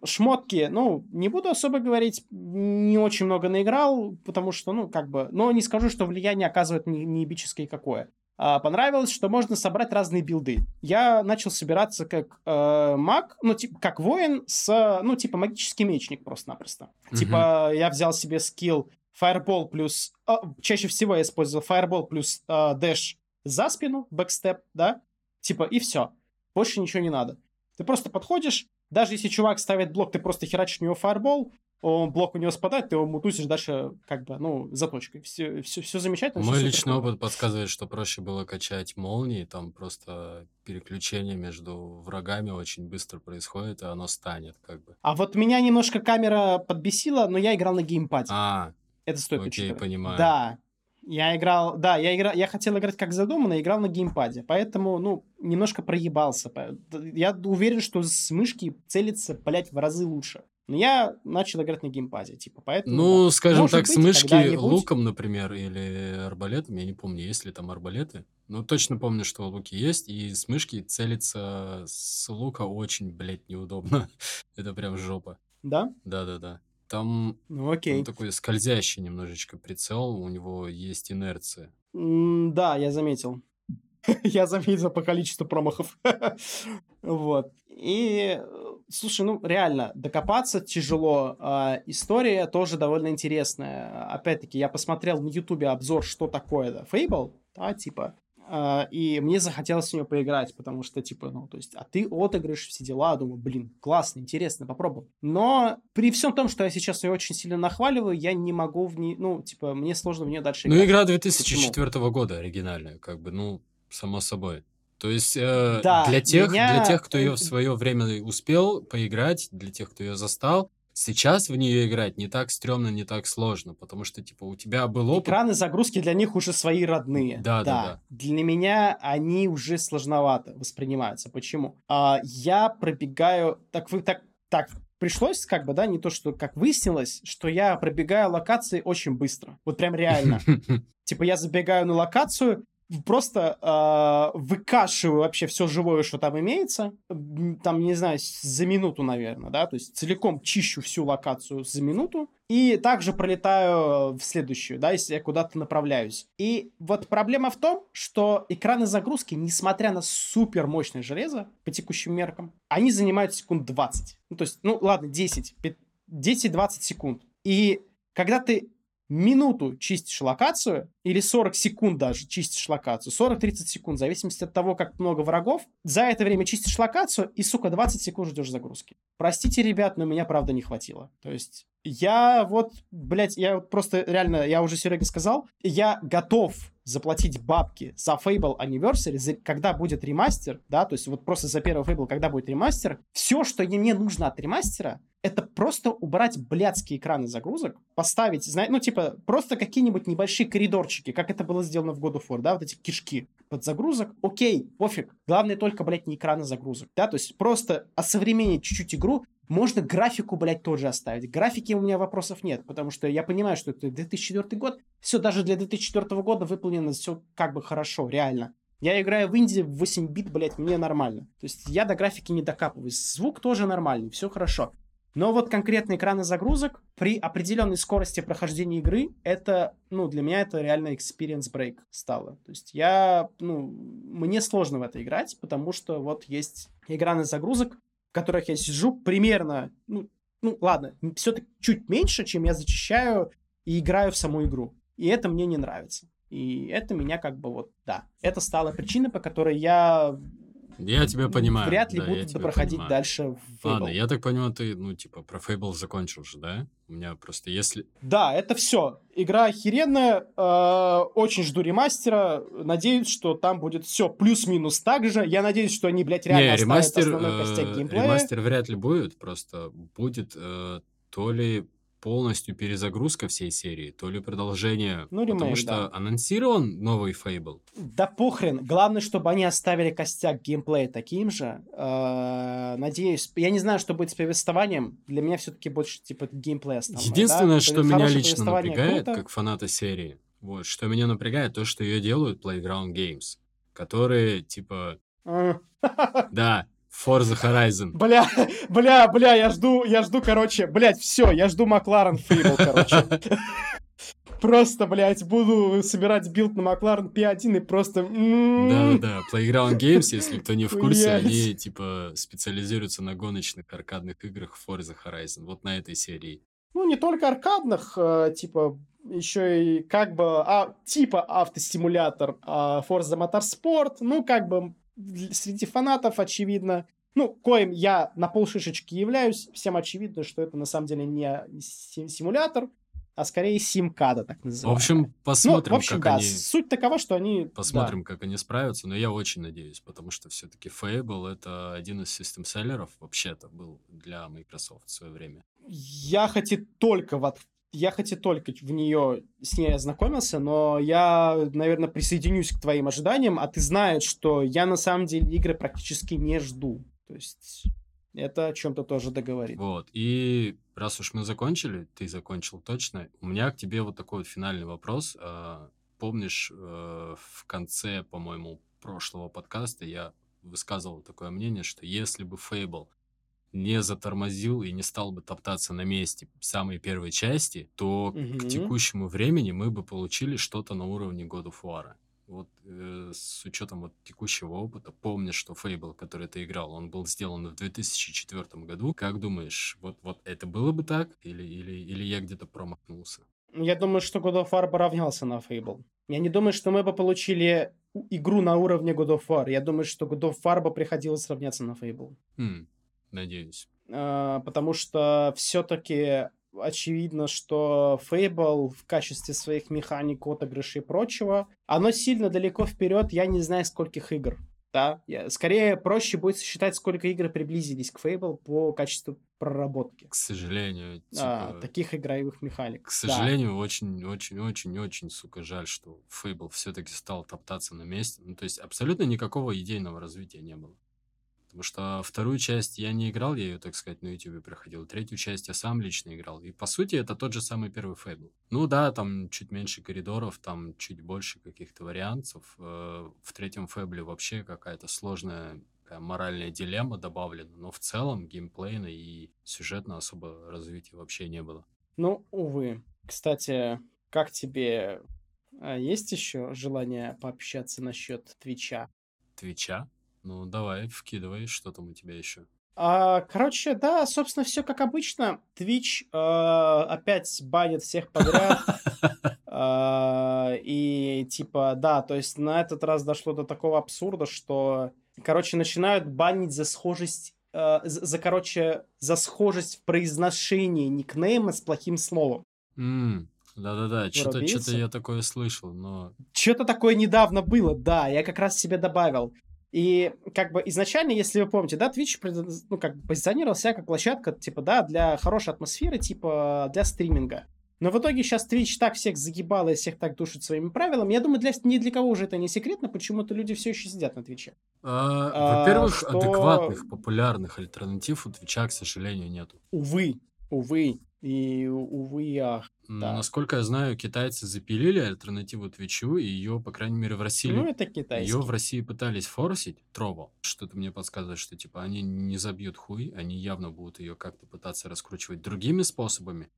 Шмотки, ну, не буду особо говорить, не очень много наиграл, потому что, ну, как бы, но не скажу, что влияние оказывает не, не эпическое какое. А, понравилось, что можно собрать разные билды. Я начал собираться как э, маг, ну, типа, как воин с, ну, типа, магический мечник просто-напросто. Мгм. Типа, я взял себе скилл Fireball плюс... а, чаще всего я использовал Fireball плюс а, Dash за спину, бэкстеп, да? Типа, и все. Больше ничего не надо. Ты просто подходишь, даже если чувак ставит блок, ты просто херачишь в него Fireball, он, блок у него спадает, ты его мутусишь дальше как бы, ну, заточкой. Все, все, все замечательно. Мой все личный опыт подсказывает, что проще было качать молнии, там просто переключение между врагами очень быстро происходит, и оно станет как бы. А вот меня немножко камера подбесила, но я играл на геймпаде. А, Это стоит окей, учитывать. понимаю. Да. Я играл, да, я играл, я хотел играть как задумано, играл на геймпаде, поэтому, ну, немножко проебался. Я уверен, что с мышки целиться, блядь, в разы лучше. Но я начал играть на геймпаде, типа, поэтому... Ну, да. скажем Может так, с быть, мышки когда-нибудь- луком, например, или арбалетом, я не помню, есть ли там арбалеты. Ну, точно помню, что луки есть, и с мышки целиться с лука очень, блядь, неудобно. [laughs] Это прям жопа. Да? Да-да-да. Там, Ну, там окей. такой скользящий немножечко прицел, у него есть инерция. М, Да, я заметил. [laughs] Я заметил по количеству промахов. [laughs] Вот. И, э, слушай, ну, реально, докопаться тяжело. А, История тоже довольно интересная. Опять-таки, я посмотрел на Ютубе обзор, что такое да, Fable, да, типа, и мне захотелось в нее поиграть, потому что, типа, ну, то есть, а ты отыгрыш, все дела, думаю, блин, классно, интересно, попробуй. Но при всем том, что я сейчас ее очень сильно нахваливаю, я не могу в ней, ну, типа, мне сложно в нее дальше Ну, играть. игра 2004 года оригинальная, как бы, ну, само собой. То есть э, Да, для, тех, меня- для тех, кто ее в свое время успел поиграть, для тех, кто ее застал, сейчас в нее играть не так стрёмно, не так сложно, потому что, типа, у тебя был опыт. Экраны загрузки для них уже свои родные. Да, да, да. Для меня они уже сложновато воспринимаются. Почему? А, я пробегаю... Так, вы, так, так, пришлось как бы, да, не то, что как выяснилось, что я пробегаю локации очень быстро. Вот прям реально. [laughs] Типа я забегаю на локацию, просто э, выкашиваю вообще все живое, что там имеется, там, не знаю, за минуту, наверное, да, то есть целиком чищу всю локацию за минуту, и также пролетаю в следующую, да, если я куда-то направляюсь. И вот проблема в том, что экраны загрузки, несмотря на супер мощное железо, по текущим меркам, они занимают секунд 20. Ну, то есть, ну, ладно, 10, пи- 10-20 секунд. И когда ты минуту чистишь локацию, или 40 секунд даже чистишь локацию, 40-30 секунд, в зависимости от того, как много врагов, за это время чистишь локацию и, сука, 20 секунд ждешь загрузки. Простите, ребят, но меня, правда, не хватило. То есть я вот, блядь, я вот просто реально, я уже Сереге сказал, я готов заплатить бабки за Fable Anniversary, за- когда будет ремастер, да, то есть вот просто за первый Fable, когда будет ремастер, все, что мне нужно от ремастера, это просто убрать блядские экраны загрузок, поставить, знаете, ну, типа, просто какие-нибудь небольшие коридорчики, как это было сделано в God of War, да, вот эти кишки под загрузок, окей, пофиг. Главное только, блядь, не экраны загрузок, да, то есть просто осовременить чуть-чуть игру, можно графику, блядь, тоже оставить. Графики у меня вопросов нет, потому что я понимаю, что это 2004 год, все даже для 2004 года выполнено все как бы хорошо, реально. Я играю в инди в 8 бит, блядь, мне нормально. То есть я до графики не докапываюсь. Звук тоже нормальный, все хорошо. Но вот конкретно экраны загрузок при определенной скорости прохождения игры, это, ну, для меня это реально experience break стало. То есть я, ну, мне сложно в это играть, потому что вот есть экраны загрузок, в которых я сижу примерно, ну, ну ладно, все-таки чуть меньше, чем я зачищаю и играю в саму игру. И это мне не нравится. И это меня как бы вот, да. Это стало причиной, по которой я Я тебя понимаю. вряд ли да, я буду тебя проходить понимаю. дальше в Fable. Ладно, я так понимаю, ты, ну, типа, про Fable закончил же, да? У меня просто, если... Да, это все. Игра охеренная. э, очень жду ремастера. Надеюсь, что там будет все плюс-минус так же. Я надеюсь, что они, блядь, реально Не, ремастер, основной костяк э, геймплея. ремастер вряд ли будет, просто будет э, то ли полностью перезагрузка всей серии, то ли продолжение. Ну, потому ремейк, что да. анонсирован новый Fable. Да похрен. Главное, чтобы они оставили костяк геймплея таким же. Э, Надеюсь. Я не знаю, что будет с повествованием. Для меня все-таки больше, типа, геймплей основной. Единственное, да? что меня лично напрягает, круто. как фаната серии, вот, что меня напрягает, то, что ее делают Playground Games, которые, типа, А. [laughs] да, Forza Horizon. Бля, [laughs] бля, бля, я жду, я жду, короче, блядь, все, я жду Макларен Фейбл, короче. [laughs] Просто, блядь, буду собирать билд на Макларен P1 и просто... м, Да-да-да, Playground Games, если кто не в курсе, они, типа, специализируются на гоночных аркадных играх Forza Horizon, вот на этой серии. Ну, не только аркадных, э, типа, еще и как бы, а, типа автосимулятор а, Forza Motorsport, ну, как бы, среди фанатов, очевидно, ну, коим я на полшишечки являюсь, всем очевидно, что это на самом деле не симулятор, а скорее симкада, так называемая. В общем, посмотрим, ну, в общем, как да, они... суть такова, что они... Посмотрим, да. как они справятся, но я очень надеюсь, потому что все-таки Fable — это один из систем-селлеров, вообще-то, был для Microsoft в свое время. Я хоть и только вот я хоть и только в нее с ней ознакомился, но я, наверное, присоединюсь к твоим ожиданиям, а ты знаешь, что я на самом деле игры практически не жду. То есть это о чем-то тоже договорит. Вот. И раз уж мы закончили, ты закончил точно, у меня к тебе вот такой вот финальный вопрос. А, помнишь, э, в конце, по-моему, прошлого подкаста я высказывал такое мнение, что если бы Fable не затормозил и не стал бы топтаться на месте в самой первой части, то угу. к текущему времени мы бы получили что-то на уровне God of War вот э, с учетом вот текущего опыта, помнишь, что Fable, который ты играл, он был сделан в 2004 году. Как думаешь, вот, вот это было бы так? Или, или, или я где-то промахнулся? Я думаю, что God of War бы равнялся на Fable. Я не думаю, что мы бы получили игру на уровне God of War. Я думаю, что God of War бы приходилось равняться на Fable. Хм, надеюсь. А, потому что все-таки очевидно, что Fable в качестве своих механик, отыгрышей и прочего, оно сильно далеко вперед, я не знаю, скольких игр. Да? Скорее, проще будет считать, сколько игр приблизились к Fable по качеству проработки. К сожалению. А, типа... А, таких игровых механик. К сожалению, очень-очень-очень-очень, да. сука, жаль, что Fable все-таки стал топтаться на месте. Ну, то есть абсолютно никакого идейного развития не было. Потому что вторую часть я не играл, я ее, так сказать, на YouTube проходил. Третью часть я сам лично играл. И, по сути, это тот же самый первый Фейбл. Ну да, там чуть меньше коридоров, там чуть больше каких-то вариантов. Э, в третьем Фейбле вообще какая-то сложная моральная дилемма добавлена, но в целом геймплейно и сюжетно особо развития вообще не было. Ну, увы. Кстати, как тебе а есть еще желание пообщаться насчет Твича? Твича? Ну, давай, вкидывай, что там у тебя еще. А, короче, да, собственно, все как обычно. Twitch э, опять банит всех подряд. Э, [laughs] и типа, да, то есть на этот раз дошло до такого абсурда, что, короче, начинают банить за схожесть э, за, короче, за схожесть в произношении никнейма с плохим словом. Да-да-да, что-то я такое слышал, но... Что-то такое недавно было, да, я как раз себе добавил. И как бы изначально, если вы помните, да, Twitch ну, как бы позиционировал себя как площадка, типа, да, для хорошей атмосферы, типа, для стриминга. Но в итоге сейчас Twitch так всех загибал и всех так душит своими правилами. Я думаю, для, ни для кого уже это не секретно, почему-то люди все еще сидят на Твиче. А, а, во-первых, что... адекватных, популярных альтернатив у Твича, к сожалению, нету. Увы, увы. И, увы, ах. Да. Насколько я знаю, китайцы запилили альтернативу Твичу, и ее, по крайней мере, в России... Ну, это китайский. Ее в России пытались форсить, Трово. Что-то мне подсказывает, что, типа, они не забьют хуй, они явно будут ее как-то пытаться раскручивать другими способами.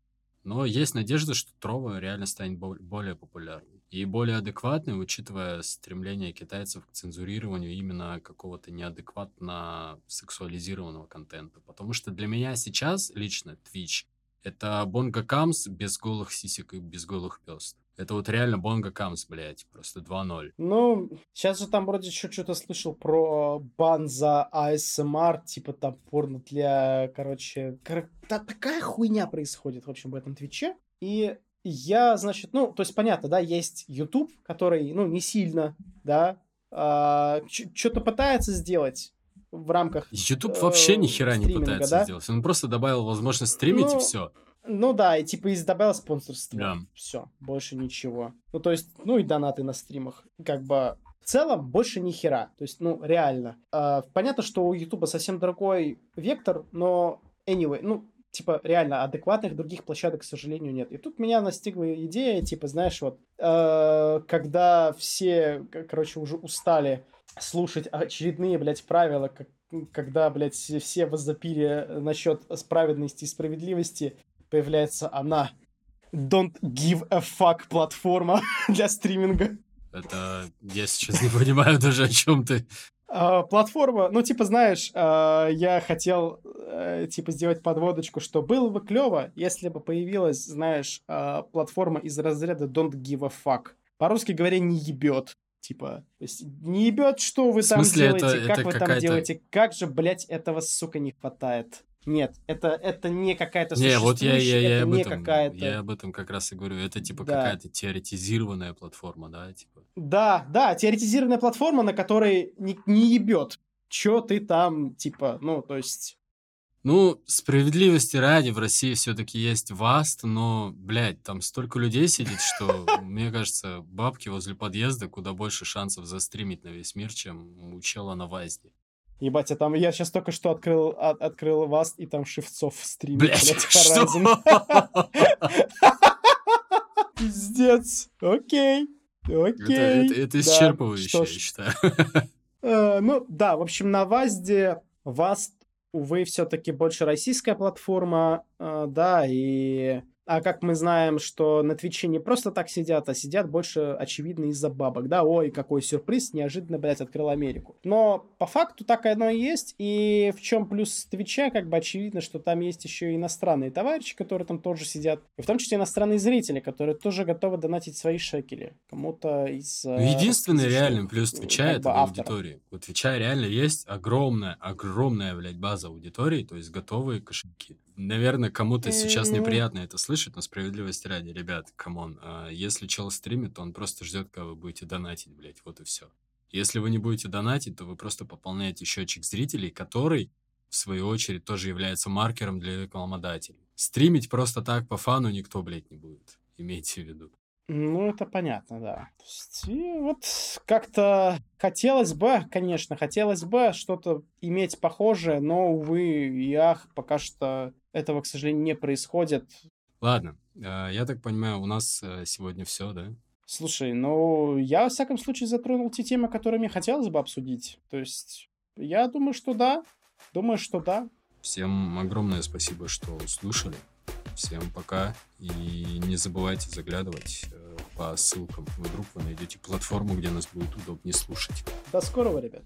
Но есть надежда, что Трова реально станет более популярной и более адекватной, учитывая стремление китайцев к цензурированию именно какого-то неадекватно сексуализированного контента. Потому что для меня сейчас лично Twitch — это Бонго Камс без голых сисек и без голых пёст. Это вот реально Бонго Камс, блядь, просто 2-0. Ну, сейчас же там вроде еще что-то слышал про бан за АСМР, типа там порно для, короче... Кор... Да, такая хуйня происходит, в общем, в этом Твиче. И я, значит, ну, то есть понятно, да, есть YouTube, который, ну, не сильно, да, а, что-то пытается сделать, в рамках YouTube э, вообще ни хера не пытается да? сделать. Он просто добавил возможность стримить ну, и все. Ну да, и типа и добавил спонсорство. Да. Все, больше ничего. Ну то есть, ну и донаты на стримах. Как бы в целом больше ни хера. То есть, ну реально. Э, понятно, что у YouTube совсем другой вектор, но anyway, ну типа, реально адекватных других площадок, к сожалению, нет. И тут меня настигла идея, типа, знаешь, вот, э, когда все, короче, уже устали слушать очередные, блядь, правила, как, когда, блядь, все возопили насчет справедливости и справедливости, появляется она. Don't give a fuck платформа [laughs] для стриминга. Это я сейчас не понимаю даже, о чем ты. Uh, платформа, ну, типа, знаешь, uh, я хотел, uh, типа, сделать подводочку, что было бы клево, если бы появилась, знаешь, платформа из разряда don't give a fuck. По-русски говоря, не ебет. Типа, не ебет, что вы там смысле, это- делаете, как это вы там делаете, как же, блядь, этого, сука, не хватает. Нет, это, это не какая-то Не, вот я, я, я, это об этом, я об этом как раз и говорю. Это типа Да. какая-то теоретизированная платформа, да, типа. Да, да, теоретизированная платформа, на которой не, не ебет. Чё ты там, типа, ну, то есть... Ну, справедливости ради, в России все-таки есть Васт, но, блядь, там столько людей сидит, что, [laughs] мне кажется, бабки возле подъезда куда больше шансов застримить на весь мир, чем у чела на Вазде. Ебать, а там я сейчас только что открыл, от- открыл вас, и там Шевцов стримит, Блядь, блядь, [laughs] что? [laughs] Пиздец. Окей. Это, Окей. это- это Да, исчерпывающе, что я считаю. Э, ну, да, в общем, на ВАЗде ВАЗ, увы, все-таки больше российская платформа, э, да, и... А как мы знаем, что на Твиче не просто так сидят, а сидят больше, очевидно, из-за бабок, да, ой, какой сюрприз, неожиданно, блядь, открыл Америку. Но по факту так оно и есть, и в чем плюс Твича, как бы очевидно, что там есть еще и иностранные товарищи, которые там тоже сидят, и в том числе иностранные зрители, которые тоже готовы донатить свои шекели кому-то из... Ну, э, единственный русскоязычных, реальный плюс э, Твича это бы аудитории. У Твича реально есть огромная, огромная, блядь, база аудитории, то есть готовые кошельки. Наверное, кому-то сейчас неприятно это слышать, но справедливости ради, ребят, come on, а, если чел стримит, то он просто ждет, когда вы будете донатить, блядь, вот и все. Если вы не будете донатить, то вы просто пополняете счетчик зрителей, который, в свою очередь, тоже является маркером для рекламодателей. Стримить просто так по фану никто, блядь, не будет. [laughs] Имейте в виду. Ну, это понятно, да. То есть, и вот как-то хотелось бы, конечно, хотелось бы что-то иметь похожее, но, увы и ах, пока что этого, к сожалению, не происходит. Ладно, а, я так понимаю, у нас э, сегодня все, да? Слушай, ну, я, во всяком случае, затронул те темы, которые мне хотелось бы обсудить. То есть, я думаю, что да. Думаю, что да. Всем огромное спасибо, что слушали. Всем пока. И не забывайте заглядывать э, по ссылкам. Вдруг вы найдете платформу, где нас будет удобнее слушать. До скорого, ребят.